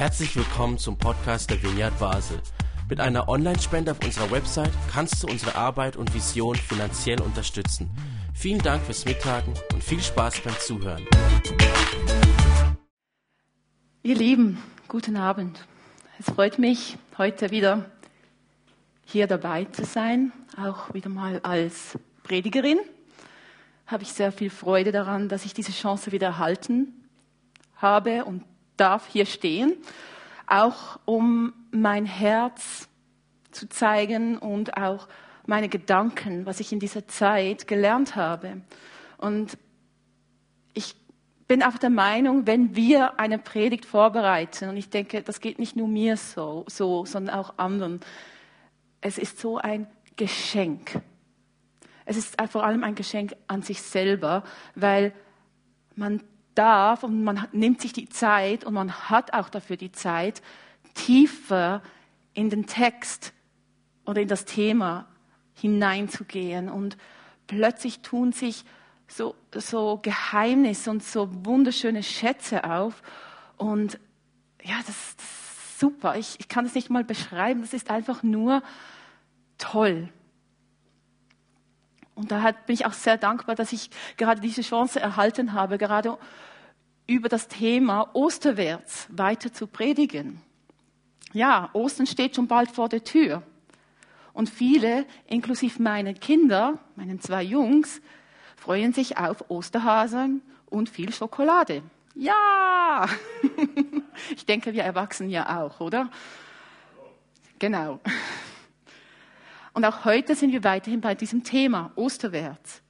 Herzlich willkommen zum Podcast der Vineyard Basel. Mit einer Online-Spende auf unserer Website kannst du unsere Arbeit und Vision finanziell unterstützen. Vielen Dank fürs Mittagen und viel Spaß beim Zuhören. Ihr Lieben, guten Abend. Es freut mich, heute wieder hier dabei zu sein, auch wieder mal als Predigerin. Habe ich sehr viel Freude daran, dass ich diese Chance wieder erhalten habe und darf hier stehen, auch um mein Herz zu zeigen und auch meine Gedanken, was ich in dieser Zeit gelernt habe. Und ich bin auch der Meinung, wenn wir eine Predigt vorbereiten, und ich denke, das geht nicht nur mir so, so sondern auch anderen, es ist so ein Geschenk. Es ist vor allem ein Geschenk an sich selber, weil man darf und man nimmt sich die Zeit und man hat auch dafür die Zeit, tiefer in den Text oder in das Thema hineinzugehen. Und plötzlich tun sich so, so Geheimnisse und so wunderschöne Schätze auf. Und ja, das, ist super. Ich, ich kann es nicht mal beschreiben. Das ist einfach nur toll. Und da bin ich auch sehr dankbar, dass ich gerade diese Chance erhalten habe, gerade über das Thema Osterwärts weiter zu predigen. Ja, Ostern steht schon bald vor der Tür. Und viele, inklusive meinen Kinder, meinen zwei Jungs, freuen sich auf Osterhasen und viel Schokolade. Ja! ich denke, wir Erwachsenen ja auch, oder? Genau. Und auch heute sind wir weiterhin bei diesem Thema Osterwärts.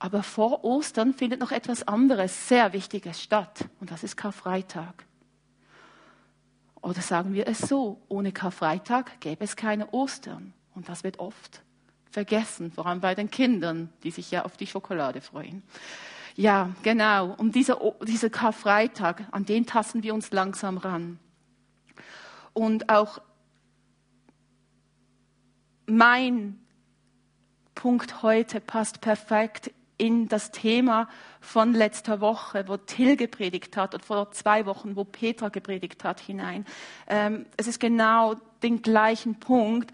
Aber vor Ostern findet noch etwas anderes, sehr Wichtiges statt. Und das ist Karfreitag. Oder sagen wir es so, ohne Karfreitag gäbe es keine Ostern. Und das wird oft vergessen, vor allem bei den Kindern, die sich ja auf die Schokolade freuen. Ja, genau. Und dieser, dieser Karfreitag, an den tasten wir uns langsam ran. Und auch mein Punkt heute passt perfekt in das Thema von letzter Woche, wo Till gepredigt hat, und vor zwei Wochen, wo Petra gepredigt hat, hinein. Ähm, es ist genau den gleichen Punkt.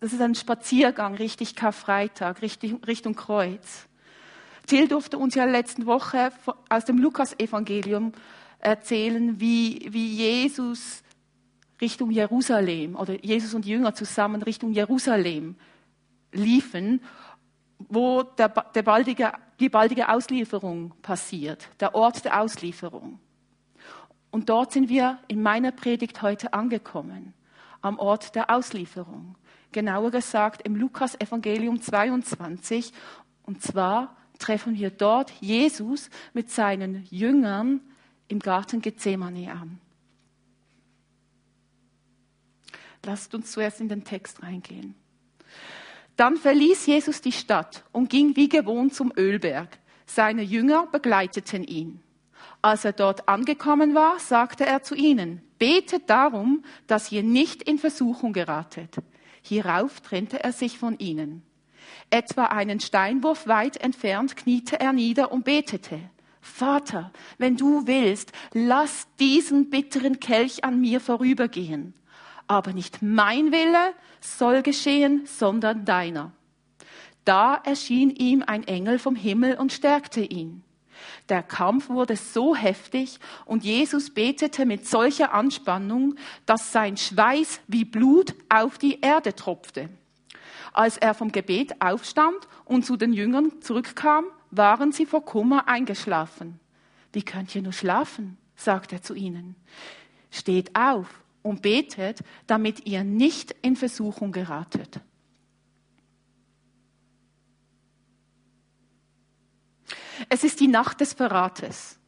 Das ist ein Spaziergang richtig Karfreitag, Richtung, Richtung Kreuz. Till durfte uns ja letzte Woche aus dem Lukas-Evangelium erzählen, wie, wie Jesus Richtung Jerusalem oder Jesus und Jünger zusammen Richtung Jerusalem liefen wo der, der baldige, die baldige Auslieferung passiert, der Ort der Auslieferung. Und dort sind wir in meiner Predigt heute angekommen, am Ort der Auslieferung. Genauer gesagt im Lukas Evangelium 22. Und zwar treffen wir dort Jesus mit seinen Jüngern im Garten Gethsemane an. Lasst uns zuerst in den Text reingehen. Dann verließ Jesus die Stadt und ging wie gewohnt zum Ölberg. Seine Jünger begleiteten ihn. Als er dort angekommen war, sagte er zu ihnen, betet darum, dass ihr nicht in Versuchung geratet. Hierauf trennte er sich von ihnen. Etwa einen Steinwurf weit entfernt kniete er nieder und betete. Vater, wenn du willst, lass diesen bitteren Kelch an mir vorübergehen aber nicht mein Wille soll geschehen, sondern deiner. Da erschien ihm ein Engel vom Himmel und stärkte ihn. Der Kampf wurde so heftig und Jesus betete mit solcher Anspannung, dass sein Schweiß wie Blut auf die Erde tropfte. Als er vom Gebet aufstand und zu den Jüngern zurückkam, waren sie vor Kummer eingeschlafen. Wie könnt ihr nur schlafen? sagte er zu ihnen. Steht auf und betet, damit ihr nicht in Versuchung geratet. Es ist die Nacht des Verrates.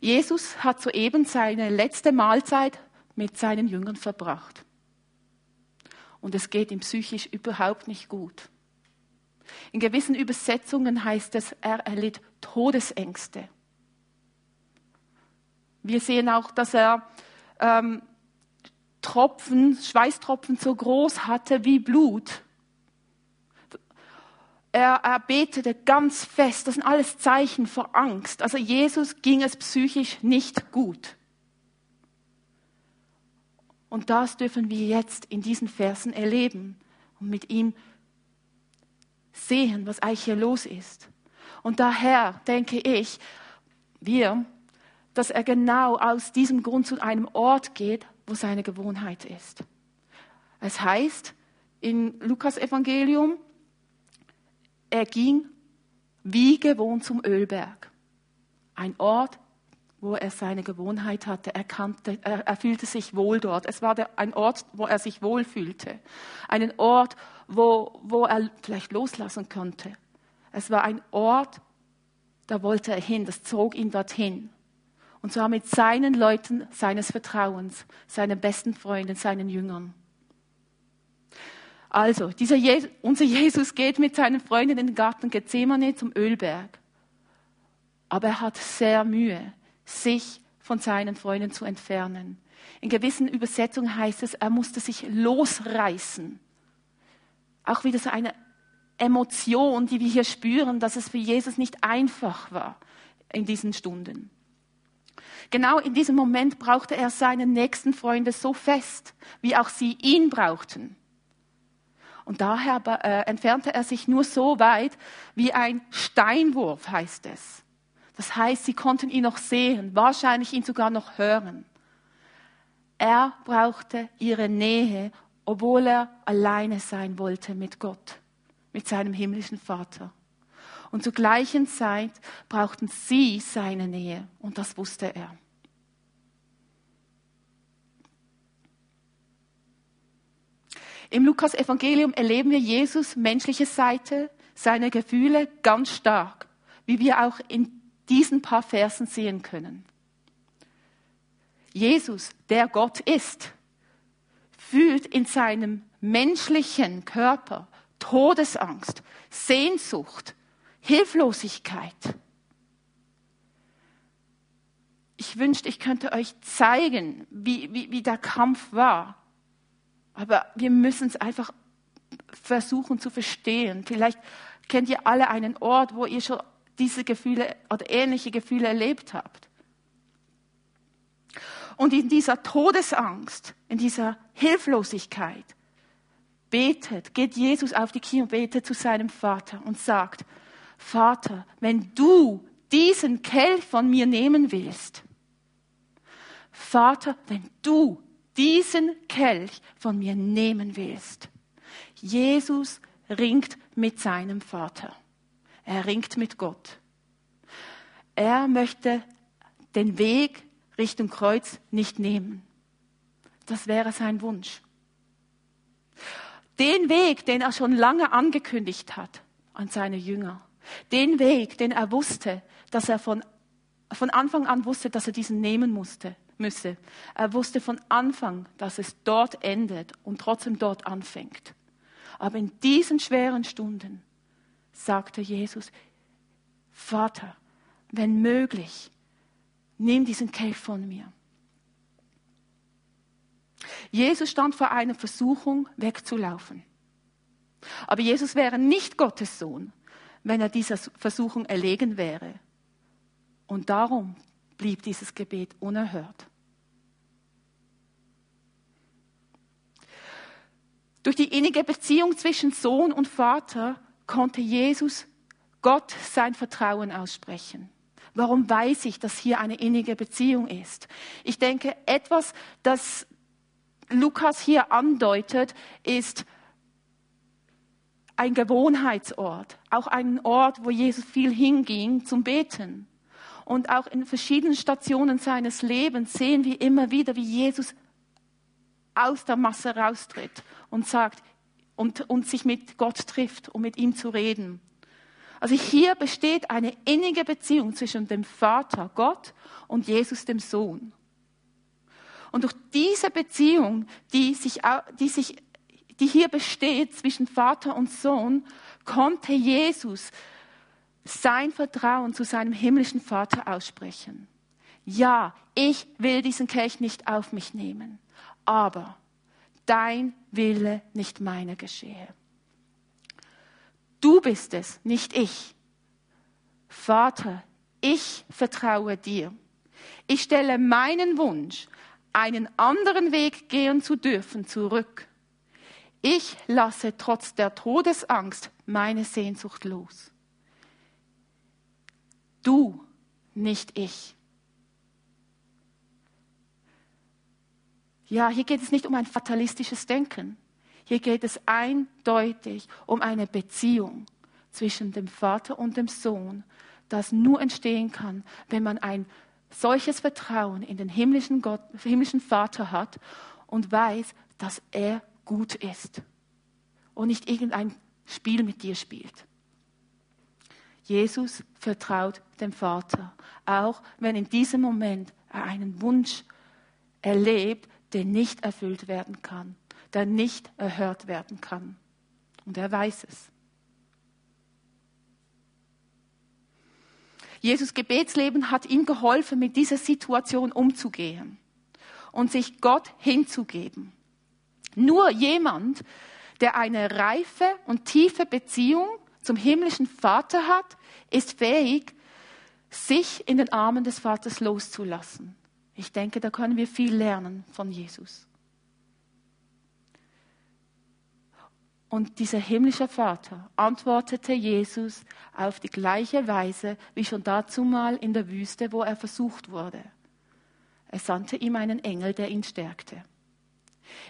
Jesus hat soeben seine letzte Mahlzeit mit seinen Jüngern verbracht. Und es geht ihm psychisch überhaupt nicht gut. In gewissen Übersetzungen heißt es, er erlitt Todesängste. Wir sehen auch, dass er ähm, Tropfen, Schweißtropfen so groß hatte wie Blut. Er, er betete ganz fest. Das sind alles Zeichen vor Angst. Also Jesus ging es psychisch nicht gut. Und das dürfen wir jetzt in diesen Versen erleben und mit ihm sehen, was eigentlich hier los ist. Und daher denke ich, wir, dass er genau aus diesem Grund zu einem Ort geht, wo seine Gewohnheit ist. Es heißt in Lukas Evangelium, er ging wie gewohnt zum Ölberg. Ein Ort, wo er seine Gewohnheit hatte. Er, kannte, er, er fühlte sich wohl dort. Es war der, ein Ort, wo er sich wohl fühlte. Einen Ort, wo, wo er vielleicht loslassen konnte. Es war ein Ort, da wollte er hin, das zog ihn dorthin. Und zwar mit seinen Leuten seines Vertrauens, seinen besten Freunden, seinen Jüngern. Also, dieser Jesus, unser Jesus geht mit seinen Freunden in den Garten Gethsemane zum Ölberg. Aber er hat sehr Mühe, sich von seinen Freunden zu entfernen. In gewissen Übersetzungen heißt es, er musste sich losreißen. Auch wieder so eine Emotion, die wir hier spüren, dass es für Jesus nicht einfach war in diesen Stunden. Genau in diesem Moment brauchte er seine nächsten Freunde so fest, wie auch sie ihn brauchten. Und daher äh, entfernte er sich nur so weit wie ein Steinwurf, heißt es. Das heißt, sie konnten ihn noch sehen, wahrscheinlich ihn sogar noch hören. Er brauchte ihre Nähe, obwohl er alleine sein wollte mit Gott, mit seinem himmlischen Vater. Und zur gleichen Zeit brauchten sie seine Nähe und das wusste er. Im Lukas Evangelium erleben wir Jesus menschliche Seite, seine Gefühle ganz stark, wie wir auch in diesen paar Versen sehen können. Jesus, der Gott ist, fühlt in seinem menschlichen Körper Todesangst, Sehnsucht, Hilflosigkeit. Ich wünschte, ich könnte euch zeigen, wie, wie, wie der Kampf war. Aber wir müssen es einfach versuchen zu verstehen. Vielleicht kennt ihr alle einen Ort, wo ihr schon diese Gefühle oder ähnliche Gefühle erlebt habt. Und in dieser Todesangst, in dieser Hilflosigkeit, betet, geht Jesus auf die Knie und betet zu seinem Vater und sagt, Vater, wenn du diesen Kelch von mir nehmen willst, Vater, wenn du diesen Kelch von mir nehmen willst. Jesus ringt mit seinem Vater. Er ringt mit Gott. Er möchte den Weg Richtung Kreuz nicht nehmen. Das wäre sein Wunsch. Den Weg, den er schon lange angekündigt hat an seine Jünger, den Weg, den er wusste, dass er von, von Anfang an wusste, dass er diesen nehmen musste, müsse. Er wusste von Anfang, dass es dort endet und trotzdem dort anfängt. Aber in diesen schweren Stunden sagte Jesus, Vater, wenn möglich, nimm diesen Kelch von mir. Jesus stand vor einer Versuchung, wegzulaufen. Aber Jesus wäre nicht Gottes Sohn, wenn er dieser Versuchung erlegen wäre. Und darum blieb dieses Gebet unerhört. Durch die innige Beziehung zwischen Sohn und Vater konnte Jesus Gott sein Vertrauen aussprechen. Warum weiß ich, dass hier eine innige Beziehung ist? Ich denke, etwas, das Lukas hier andeutet, ist, ein Gewohnheitsort, auch ein Ort, wo Jesus viel hinging zum Beten. Und auch in verschiedenen Stationen seines Lebens sehen wir immer wieder, wie Jesus aus der Masse raustritt und sagt und, und sich mit Gott trifft, um mit ihm zu reden. Also hier besteht eine innige Beziehung zwischen dem Vater Gott und Jesus dem Sohn. Und durch diese Beziehung, die sich, die sich die hier besteht zwischen Vater und Sohn, konnte Jesus sein Vertrauen zu seinem himmlischen Vater aussprechen. Ja, ich will diesen Kelch nicht auf mich nehmen, aber dein Wille, nicht meine geschehe. Du bist es, nicht ich. Vater, ich vertraue dir. Ich stelle meinen Wunsch einen anderen Weg gehen zu dürfen, zurück. Ich lasse trotz der Todesangst meine Sehnsucht los. Du, nicht ich. Ja, hier geht es nicht um ein fatalistisches Denken. Hier geht es eindeutig um eine Beziehung zwischen dem Vater und dem Sohn, das nur entstehen kann, wenn man ein solches Vertrauen in den himmlischen, Gott, himmlischen Vater hat und weiß, dass er gut ist und nicht irgendein Spiel mit dir spielt. Jesus vertraut dem Vater, auch wenn in diesem Moment er einen Wunsch erlebt, der nicht erfüllt werden kann, der nicht erhört werden kann. Und er weiß es. Jesus Gebetsleben hat ihm geholfen, mit dieser Situation umzugehen und sich Gott hinzugeben. Nur jemand, der eine reife und tiefe Beziehung zum himmlischen Vater hat, ist fähig, sich in den Armen des Vaters loszulassen. Ich denke, da können wir viel lernen von Jesus. Und dieser himmlische Vater antwortete Jesus auf die gleiche Weise wie schon dazu mal in der Wüste, wo er versucht wurde. Er sandte ihm einen Engel, der ihn stärkte.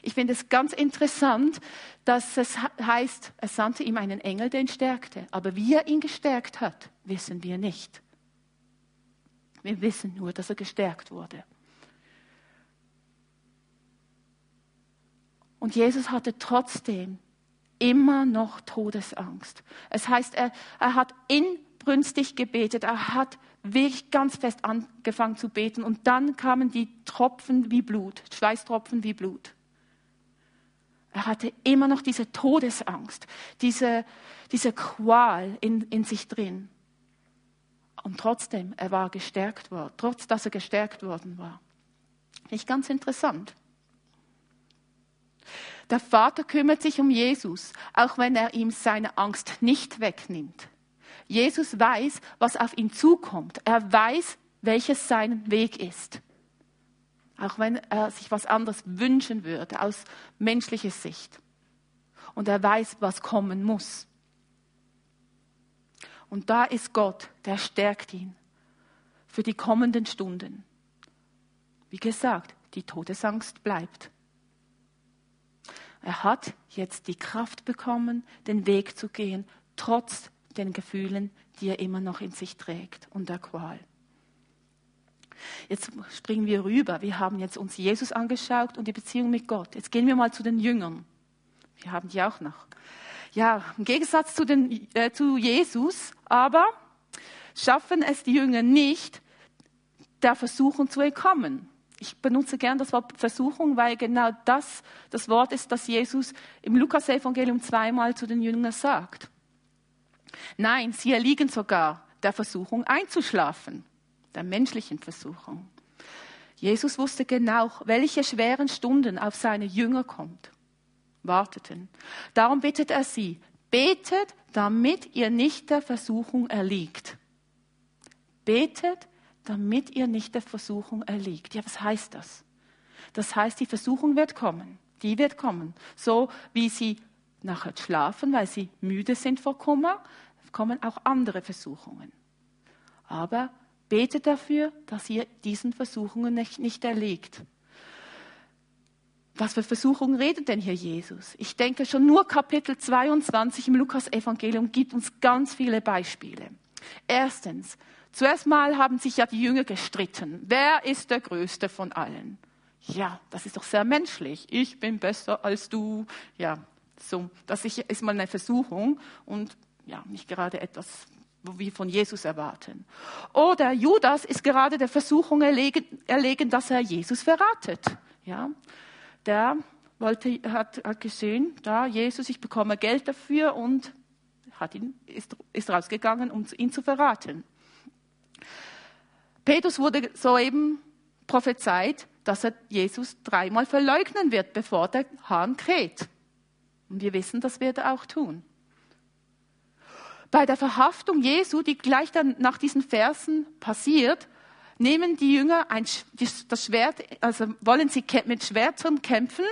Ich finde es ganz interessant, dass es heißt, er sandte ihm einen Engel, der ihn stärkte. Aber wie er ihn gestärkt hat, wissen wir nicht. Wir wissen nur, dass er gestärkt wurde. Und Jesus hatte trotzdem immer noch Todesangst. Es heißt, er, er hat inbrünstig gebetet, er hat wirklich ganz fest angefangen zu beten und dann kamen die Tropfen wie Blut, Schweißtropfen wie Blut. Er hatte immer noch diese Todesangst, diese, diese Qual in, in sich drin. Und trotzdem, er war gestärkt worden, trotz dass er gestärkt worden war. Nicht ganz interessant. Der Vater kümmert sich um Jesus, auch wenn er ihm seine Angst nicht wegnimmt. Jesus weiß, was auf ihn zukommt. Er weiß, welches sein Weg ist. Auch wenn er sich was anderes wünschen würde aus menschlicher Sicht. Und er weiß, was kommen muss. Und da ist Gott, der stärkt ihn für die kommenden Stunden. Wie gesagt, die Todesangst bleibt. Er hat jetzt die Kraft bekommen, den Weg zu gehen, trotz den Gefühlen, die er immer noch in sich trägt und der Qual. Jetzt springen wir rüber. Wir haben jetzt uns Jesus angeschaut und die Beziehung mit Gott. Jetzt gehen wir mal zu den Jüngern. Wir haben die auch noch. Ja, im Gegensatz zu, den, äh, zu Jesus, aber schaffen es die Jünger nicht, der Versuchung zu entkommen. Ich benutze gern das Wort Versuchung, weil genau das das Wort ist, das Jesus im Lukas-Evangelium zweimal zu den Jüngern sagt. Nein, sie erliegen sogar der Versuchung einzuschlafen, der menschlichen Versuchung. Jesus wusste genau, welche schweren Stunden auf seine Jünger kommt, warteten. Darum bittet er sie, betet, damit ihr nicht der Versuchung erliegt. Betet, damit ihr nicht der Versuchung erliegt. Ja, was heißt das? Das heißt, die Versuchung wird kommen. Die wird kommen. So wie sie nachher schlafen, weil sie müde sind vor Kummer, kommen auch andere Versuchungen. Aber betet dafür, dass ihr diesen Versuchungen nicht, nicht erliegt. Was für Versuchungen redet denn hier Jesus? Ich denke, schon nur Kapitel 22 im Lukas-Evangelium gibt uns ganz viele Beispiele. Erstens, Zuerst mal haben sich ja die Jünger gestritten. Wer ist der Größte von allen? Ja, das ist doch sehr menschlich. Ich bin besser als du. Ja, so, das ist mal eine Versuchung und ja, nicht gerade etwas, wir von Jesus erwarten. Oder Judas ist gerade der Versuchung erlegen, erlegen dass er Jesus verratet. Ja, der wollte, hat, hat gesehen, da Jesus, ich bekomme Geld dafür und hat ihn, ist, ist rausgegangen, um ihn zu verraten. Petrus wurde soeben prophezeit, dass er Jesus dreimal verleugnen wird, bevor der Hahn kräht. Und wir wissen, das wird er auch tun. Bei der Verhaftung Jesu, die gleich dann nach diesen Versen passiert, nehmen die Jünger ein, das Schwert, also wollen sie mit Schwertern kämpfen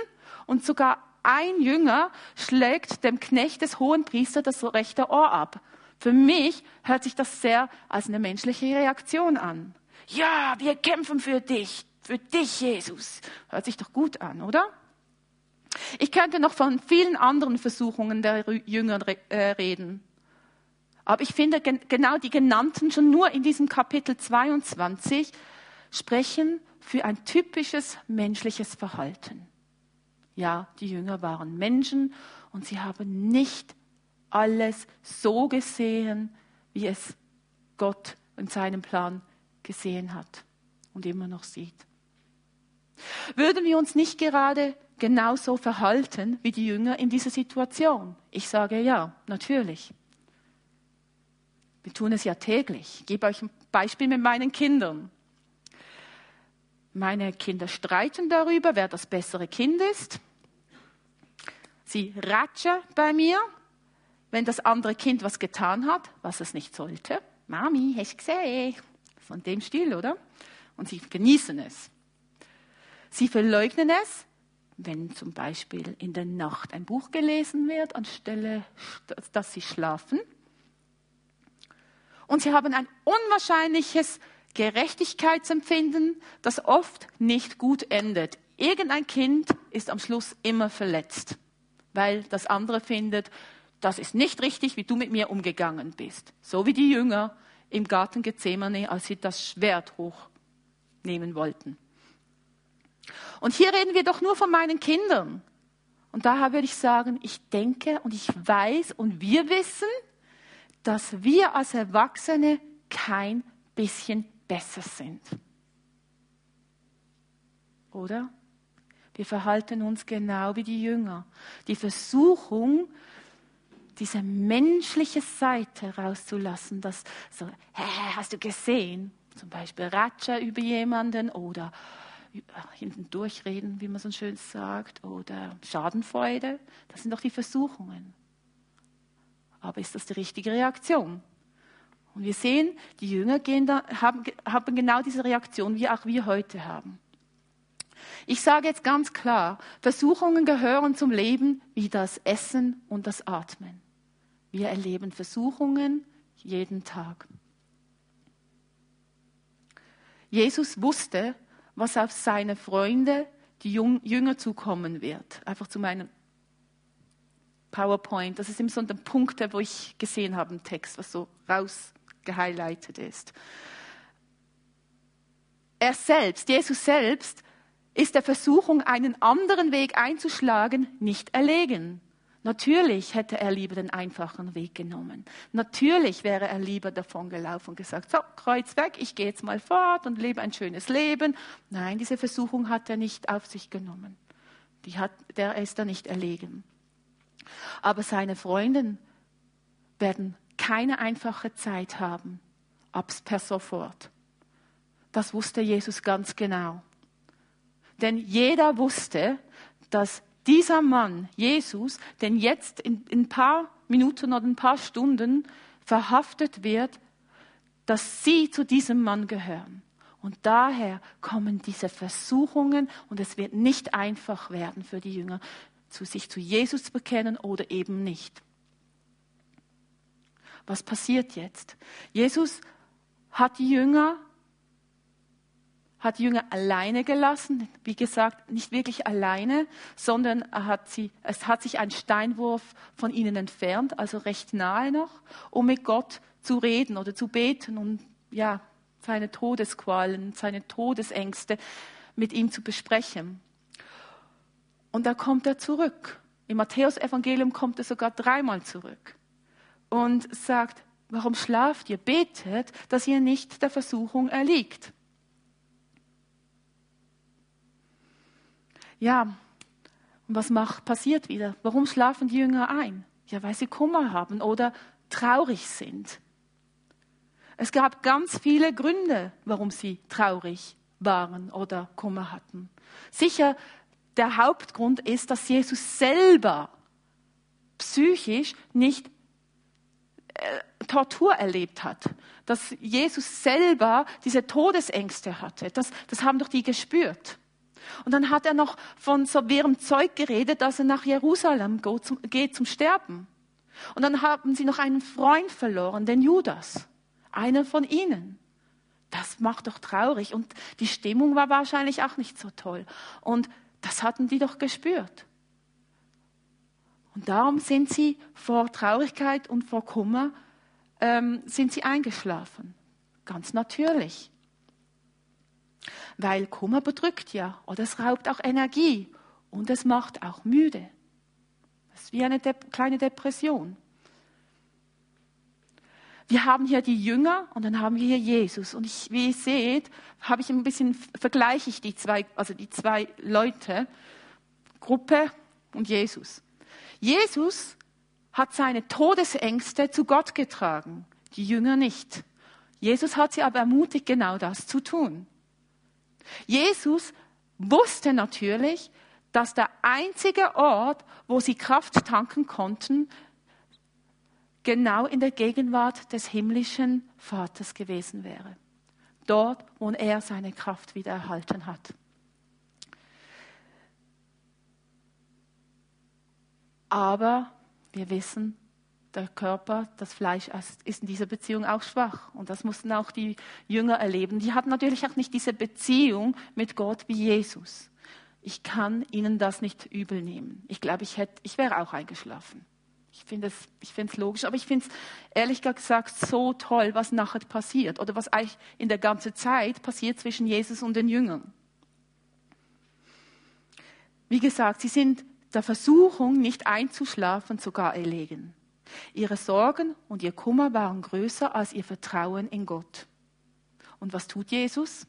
und sogar ein Jünger schlägt dem Knecht des Hohenpriesters das rechte Ohr ab. Für mich hört sich das sehr als eine menschliche Reaktion an. Ja, wir kämpfen für dich, für dich, Jesus. Hört sich doch gut an, oder? Ich könnte noch von vielen anderen Versuchungen der Jünger äh, reden. Aber ich finde, genau die genannten schon nur in diesem Kapitel 22 sprechen für ein typisches menschliches Verhalten. Ja, die Jünger waren Menschen und sie haben nicht alles so gesehen, wie es Gott in seinem Plan gesehen hat und immer noch sieht. Würden wir uns nicht gerade genauso verhalten wie die Jünger in dieser Situation? Ich sage ja, natürlich. Wir tun es ja täglich. Ich gebe euch ein Beispiel mit meinen Kindern. Meine Kinder streiten darüber, wer das bessere Kind ist. Sie ratschen bei mir, wenn das andere Kind was getan hat, was es nicht sollte. Mami, hast du gesehen? Von dem Stil, oder? Und sie genießen es. Sie verleugnen es, wenn zum Beispiel in der Nacht ein Buch gelesen wird, anstelle, dass sie schlafen. Und sie haben ein unwahrscheinliches Gerechtigkeitsempfinden, das oft nicht gut endet. Irgendein Kind ist am Schluss immer verletzt, weil das andere findet, das ist nicht richtig, wie du mit mir umgegangen bist. So wie die Jünger im Garten Gethsemane, als sie das Schwert hochnehmen wollten. Und hier reden wir doch nur von meinen Kindern. Und daher würde ich sagen, ich denke und ich weiß und wir wissen, dass wir als Erwachsene kein bisschen besser sind. Oder? Wir verhalten uns genau wie die Jünger. Die Versuchung, diese menschliche Seite rauszulassen, das so, hä, hast du gesehen? Zum Beispiel Ratscher über jemanden oder hinten durchreden, wie man so schön sagt, oder Schadenfreude. Das sind doch die Versuchungen. Aber ist das die richtige Reaktion? Und wir sehen, die Jünger da, haben, haben genau diese Reaktion, wie auch wir heute haben. Ich sage jetzt ganz klar, Versuchungen gehören zum Leben wie das Essen und das Atmen. Wir erleben Versuchungen jeden Tag. Jesus wusste, was auf seine Freunde, die Jünger zukommen wird. Einfach zu meinem PowerPoint. Das ist immer so ein Punkt, wo ich gesehen habe im Text, was so rausgehighlightet ist. Er selbst, Jesus selbst, ist der Versuchung, einen anderen Weg einzuschlagen, nicht erlegen. Natürlich hätte er lieber den einfachen Weg genommen. Natürlich wäre er lieber davon gelaufen und gesagt, so, Kreuz weg, ich gehe jetzt mal fort und lebe ein schönes Leben. Nein, diese Versuchung hat er nicht auf sich genommen. Die hat, der ist da nicht erlegen. Aber seine Freunde werden keine einfache Zeit haben, ab per sofort. Das wusste Jesus ganz genau. Denn jeder wusste, dass dieser Mann, Jesus, denn jetzt in, in ein paar Minuten oder ein paar Stunden verhaftet wird, dass sie zu diesem Mann gehören. Und daher kommen diese Versuchungen und es wird nicht einfach werden für die Jünger, zu sich zu Jesus zu bekennen oder eben nicht. Was passiert jetzt? Jesus hat die Jünger hat die Jünger alleine gelassen, wie gesagt, nicht wirklich alleine, sondern er hat sie, es hat sich ein Steinwurf von ihnen entfernt, also recht nahe noch, um mit Gott zu reden oder zu beten und ja, seine Todesqualen, seine Todesängste mit ihm zu besprechen. Und da kommt er zurück. Im Matthäusevangelium kommt er sogar dreimal zurück und sagt, warum schlaft ihr? Betet, dass ihr nicht der Versuchung erliegt. Ja, und was macht, passiert wieder? Warum schlafen die Jünger ein? Ja, weil sie Kummer haben oder traurig sind. Es gab ganz viele Gründe, warum sie traurig waren oder Kummer hatten. Sicher, der Hauptgrund ist, dass Jesus selber psychisch nicht äh, Tortur erlebt hat, dass Jesus selber diese Todesängste hatte. Das, das haben doch die gespürt. Und dann hat er noch von so ihrem Zeug geredet, dass er nach Jerusalem geht zum, geht zum Sterben. Und dann haben sie noch einen Freund verloren, den Judas, einer von ihnen. Das macht doch traurig. Und die Stimmung war wahrscheinlich auch nicht so toll. Und das hatten die doch gespürt. Und darum sind sie vor Traurigkeit und vor Kummer ähm, sind sie eingeschlafen. Ganz natürlich. Weil Kummer bedrückt ja oder es raubt auch Energie und es macht auch müde. Das ist wie eine De kleine Depression. Wir haben hier die Jünger und dann haben wir hier Jesus. Und ich, wie ihr seht, habe ich ein bisschen, vergleiche ich die zwei, also die zwei Leute, Gruppe und Jesus. Jesus hat seine Todesängste zu Gott getragen, die Jünger nicht. Jesus hat sie aber ermutigt, genau das zu tun. Jesus wusste natürlich, dass der einzige Ort, wo sie Kraft tanken konnten, genau in der Gegenwart des himmlischen Vaters gewesen wäre. Dort, wo er seine Kraft wieder erhalten hat. Aber wir wissen, der Körper, das Fleisch ist in dieser Beziehung auch schwach. Und das mussten auch die Jünger erleben. Die hatten natürlich auch nicht diese Beziehung mit Gott wie Jesus. Ich kann ihnen das nicht übel nehmen. Ich glaube, ich, hätte, ich wäre auch eingeschlafen. Ich finde es ich logisch, aber ich finde es ehrlich gesagt so toll, was nachher passiert oder was eigentlich in der ganzen Zeit passiert zwischen Jesus und den Jüngern. Wie gesagt, sie sind der Versuchung, nicht einzuschlafen, sogar erlegen. Ihre Sorgen und ihr Kummer waren größer als ihr Vertrauen in Gott. Und was tut Jesus?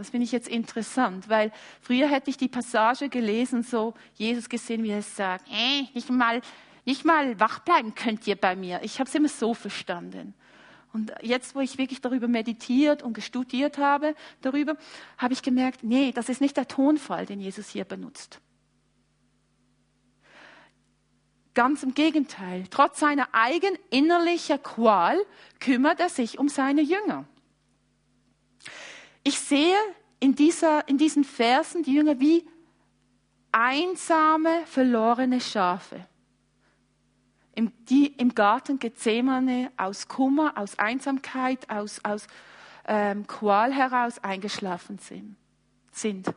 Das finde ich jetzt interessant, weil früher hätte ich die Passage gelesen, so Jesus gesehen, wie er sagt, äh, nicht mal, nicht mal wach bleiben könnt ihr bei mir. Ich habe es immer so verstanden. Und jetzt, wo ich wirklich darüber meditiert und gestudiert habe, darüber, habe ich gemerkt, nee, das ist nicht der Tonfall, den Jesus hier benutzt. Ganz im Gegenteil. Trotz seiner eigen innerlicher Qual kümmert er sich um seine Jünger. Ich sehe in, dieser, in diesen Versen die Jünger wie einsame, verlorene Schafe, die im Garten Gethsemane aus Kummer, aus Einsamkeit, aus, aus ähm, Qual heraus eingeschlafen sind, sind.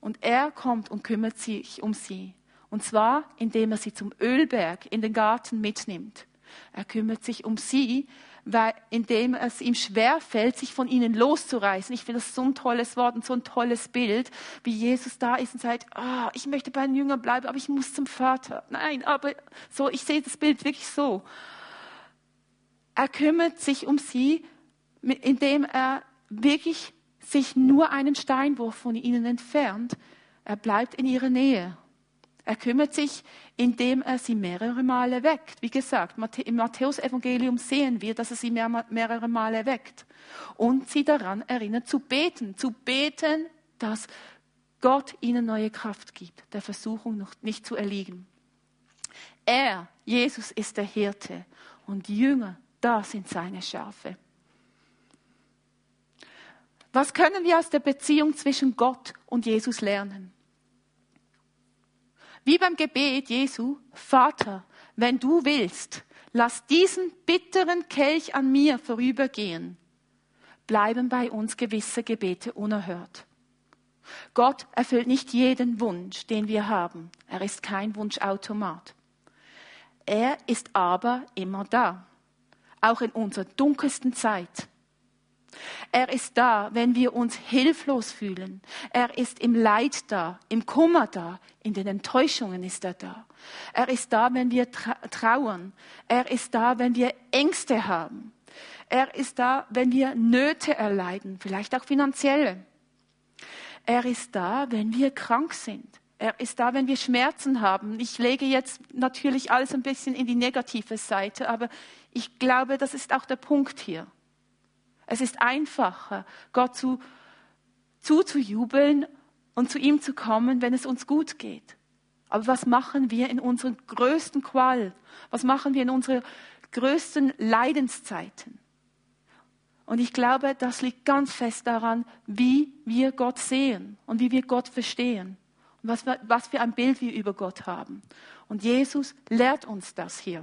Und er kommt und kümmert sich um sie. Und zwar, indem er sie zum Ölberg in den Garten mitnimmt. Er kümmert sich um sie, weil, indem es ihm schwerfällt, sich von ihnen loszureißen. Ich finde das so ein tolles Wort und so ein tolles Bild, wie Jesus da ist und sagt, oh, ich möchte bei den Jüngern bleiben, aber ich muss zum Vater. Nein, aber so, ich sehe das Bild wirklich so. Er kümmert sich um sie, indem er wirklich sich nur einen Steinwurf von ihnen entfernt. Er bleibt in ihrer Nähe. Er kümmert sich, indem er sie mehrere Male weckt. Wie gesagt, im Matthäusevangelium sehen wir, dass er sie mehrere Male weckt und sie daran erinnert zu beten, zu beten, dass Gott ihnen neue Kraft gibt, der Versuchung noch nicht zu erliegen. Er, Jesus, ist der Hirte und Jünger, da sind seine Schafe. Was können wir aus der Beziehung zwischen Gott und Jesus lernen? Wie beim Gebet Jesu, Vater, wenn du willst, lass diesen bitteren Kelch an mir vorübergehen, bleiben bei uns gewisse Gebete unerhört. Gott erfüllt nicht jeden Wunsch, den wir haben. Er ist kein Wunschautomat. Er ist aber immer da, auch in unserer dunkelsten Zeit. Er ist da, wenn wir uns hilflos fühlen. Er ist im Leid da, im Kummer da, in den Enttäuschungen ist er da. Er ist da, wenn wir trauern. Er ist da, wenn wir Ängste haben. Er ist da, wenn wir Nöte erleiden, vielleicht auch finanzielle. Er ist da, wenn wir krank sind. Er ist da, wenn wir Schmerzen haben. Ich lege jetzt natürlich alles ein bisschen in die negative Seite, aber ich glaube, das ist auch der Punkt hier. Es ist einfacher, Gott zu, zuzujubeln und zu ihm zu kommen, wenn es uns gut geht. Aber was machen wir in unserer größten Qual? Was machen wir in unseren größten Leidenszeiten? Und ich glaube, das liegt ganz fest daran, wie wir Gott sehen und wie wir Gott verstehen und was für ein Bild wir über Gott haben. Und Jesus lehrt uns das hier.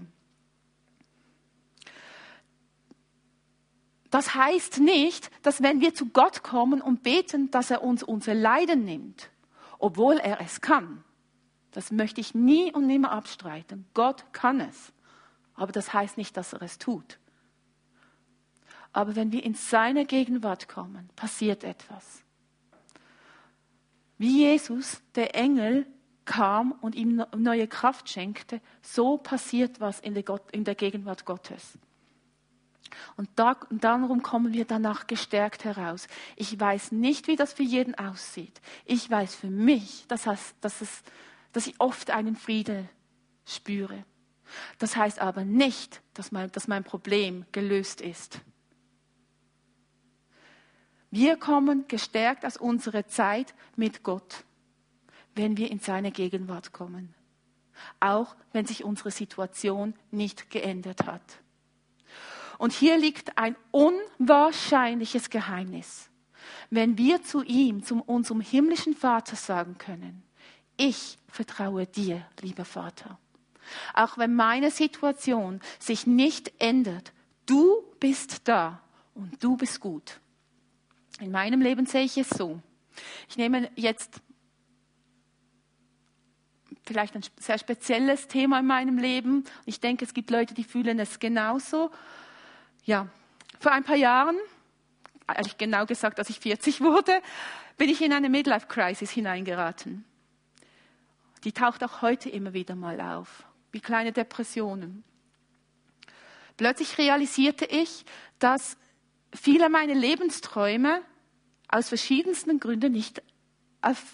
Das heißt nicht, dass wenn wir zu Gott kommen und beten, dass er uns unser Leiden nimmt, obwohl er es kann. Das möchte ich nie und nimmer abstreiten. Gott kann es. Aber das heißt nicht, dass er es tut. Aber wenn wir in seine Gegenwart kommen, passiert etwas. Wie Jesus, der Engel, kam und ihm neue Kraft schenkte, so passiert was in der, Gott, in der Gegenwart Gottes. Und, da, und darum kommen wir danach gestärkt heraus. Ich weiß nicht, wie das für jeden aussieht. Ich weiß für mich, dass, es, dass, es, dass ich oft einen Friede spüre. Das heißt aber nicht, dass mein, dass mein Problem gelöst ist. Wir kommen gestärkt aus unserer Zeit mit Gott, wenn wir in seine Gegenwart kommen. Auch wenn sich unsere Situation nicht geändert hat. Und hier liegt ein unwahrscheinliches Geheimnis. Wenn wir zu ihm, zu unserem himmlischen Vater sagen können, ich vertraue dir, lieber Vater. Auch wenn meine Situation sich nicht ändert, du bist da und du bist gut. In meinem Leben sehe ich es so. Ich nehme jetzt vielleicht ein sehr spezielles Thema in meinem Leben. Ich denke, es gibt Leute, die fühlen es genauso. Ja, vor ein paar Jahren, eigentlich genau gesagt, als ich 40 wurde, bin ich in eine Midlife-Crisis hineingeraten. Die taucht auch heute immer wieder mal auf, wie kleine Depressionen. Plötzlich realisierte ich, dass viele meiner Lebensträume aus verschiedensten Gründen nicht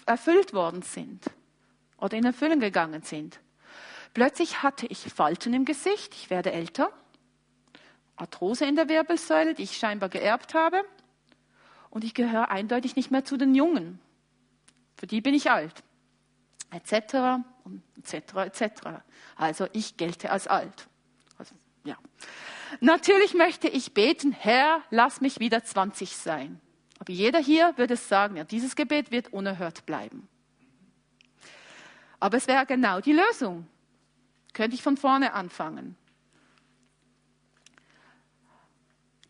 erfüllt worden sind oder in Erfüllung gegangen sind. Plötzlich hatte ich Falten im Gesicht, ich werde älter, Arthrose in der Wirbelsäule, die ich scheinbar geerbt habe, und ich gehöre eindeutig nicht mehr zu den Jungen. Für die bin ich alt, etc. etc. etc. Also ich gelte als alt. Also, ja. Natürlich möchte ich beten, Herr, lass mich wieder 20 sein. Aber jeder hier würde sagen, ja, dieses Gebet wird unerhört bleiben. Aber es wäre genau die Lösung. Könnte ich von vorne anfangen.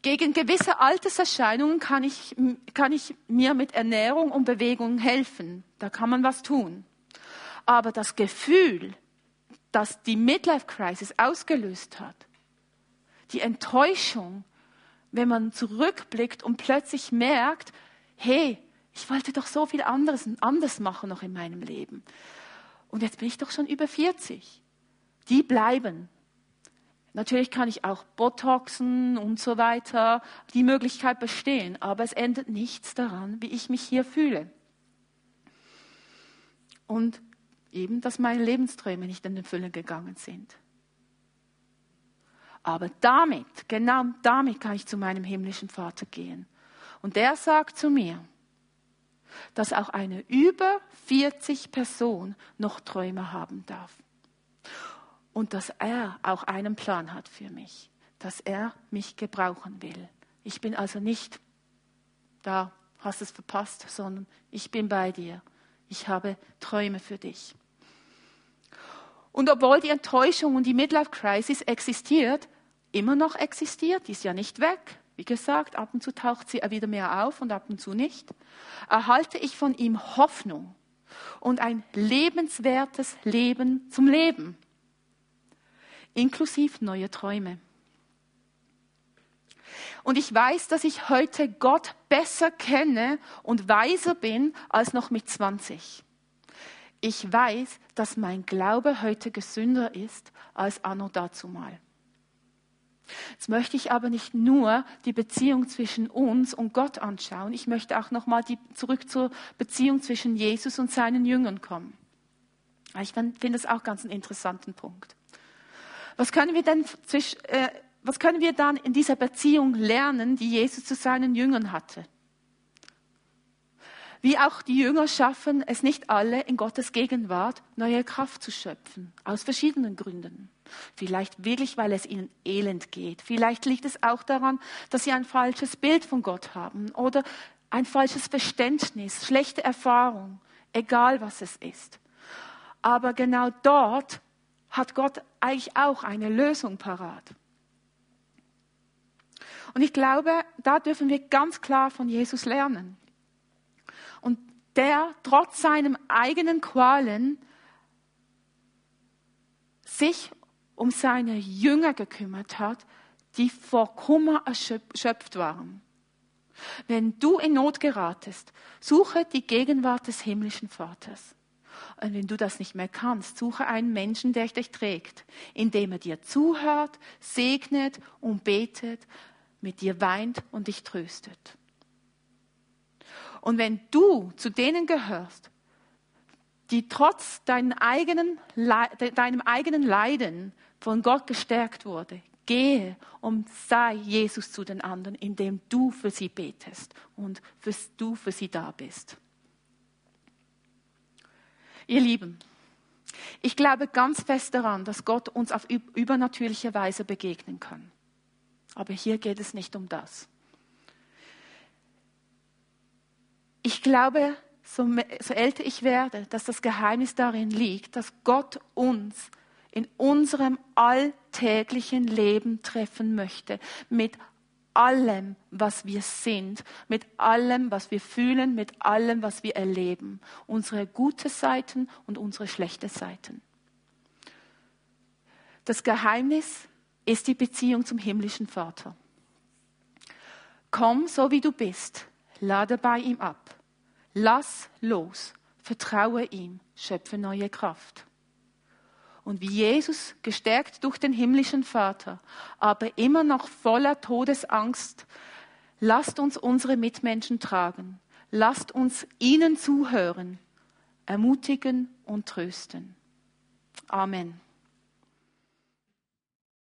Gegen gewisse Alterserscheinungen kann ich, kann ich mir mit Ernährung und Bewegung helfen. Da kann man was tun. Aber das Gefühl, das die Midlife Crisis ausgelöst hat, die Enttäuschung, wenn man zurückblickt und plötzlich merkt, hey, ich wollte doch so viel anderes anders machen noch in meinem Leben. Und jetzt bin ich doch schon über 40. Die bleiben. Natürlich kann ich auch Botoxen und so weiter. Die Möglichkeit bestehen, aber es ändert nichts daran, wie ich mich hier fühle. Und eben, dass meine Lebensträume nicht in Fülle gegangen sind. Aber damit, genau damit kann ich zu meinem himmlischen Vater gehen. Und der sagt zu mir, dass auch eine über 40 Person noch Träume haben darf. Und dass er auch einen Plan hat für mich, dass er mich gebrauchen will. Ich bin also nicht da, hast es verpasst, sondern ich bin bei dir. Ich habe Träume für dich. Und obwohl die Enttäuschung und die Midlife Crisis existiert, immer noch existiert, die ist ja nicht weg. Wie gesagt, ab und zu taucht sie wieder mehr auf und ab und zu nicht. Erhalte ich von ihm Hoffnung und ein lebenswertes Leben zum Leben, inklusive neue Träume. Und ich weiß, dass ich heute Gott besser kenne und weiser bin als noch mit 20. Ich weiß, dass mein Glaube heute gesünder ist als anno dazumal. Jetzt möchte ich aber nicht nur die Beziehung zwischen uns und Gott anschauen. Ich möchte auch nochmal zurück zur Beziehung zwischen Jesus und seinen Jüngern kommen. Ich finde das auch ganz einen interessanten Punkt. Was können wir denn zwischen, äh, was können wir dann in dieser Beziehung lernen, die Jesus zu seinen Jüngern hatte? Wie auch die Jünger schaffen es nicht alle, in Gottes Gegenwart neue Kraft zu schöpfen, aus verschiedenen Gründen. Vielleicht wirklich, weil es ihnen elend geht. Vielleicht liegt es auch daran, dass sie ein falsches Bild von Gott haben oder ein falsches Verständnis, schlechte Erfahrung, egal was es ist. Aber genau dort hat Gott eigentlich auch eine Lösung parat. Und ich glaube, da dürfen wir ganz klar von Jesus lernen der trotz seinem eigenen Qualen sich um seine Jünger gekümmert hat, die vor Kummer erschöpft waren. Wenn du in Not geratest, suche die Gegenwart des himmlischen Vaters. Und wenn du das nicht mehr kannst, suche einen Menschen, der dich trägt, indem er dir zuhört, segnet und betet, mit dir weint und dich tröstet. Und wenn du zu denen gehörst, die trotz deinem eigenen, deinem eigenen Leiden von Gott gestärkt wurde, gehe und sei Jesus zu den anderen, indem du für sie betest und du für sie da bist. Ihr Lieben, ich glaube ganz fest daran, dass Gott uns auf übernatürliche Weise begegnen kann. Aber hier geht es nicht um das. Ich glaube, so, so älter ich werde, dass das Geheimnis darin liegt, dass Gott uns in unserem alltäglichen Leben treffen möchte, mit allem, was wir sind, mit allem, was wir fühlen, mit allem, was wir erleben. Unsere guten Seiten und unsere schlechten Seiten. Das Geheimnis ist die Beziehung zum himmlischen Vater. Komm so wie du bist, lade bei ihm ab. Lass los, vertraue ihm, schöpfe neue Kraft. Und wie Jesus, gestärkt durch den himmlischen Vater, aber immer noch voller Todesangst, lasst uns unsere Mitmenschen tragen, lasst uns ihnen zuhören, ermutigen und trösten. Amen.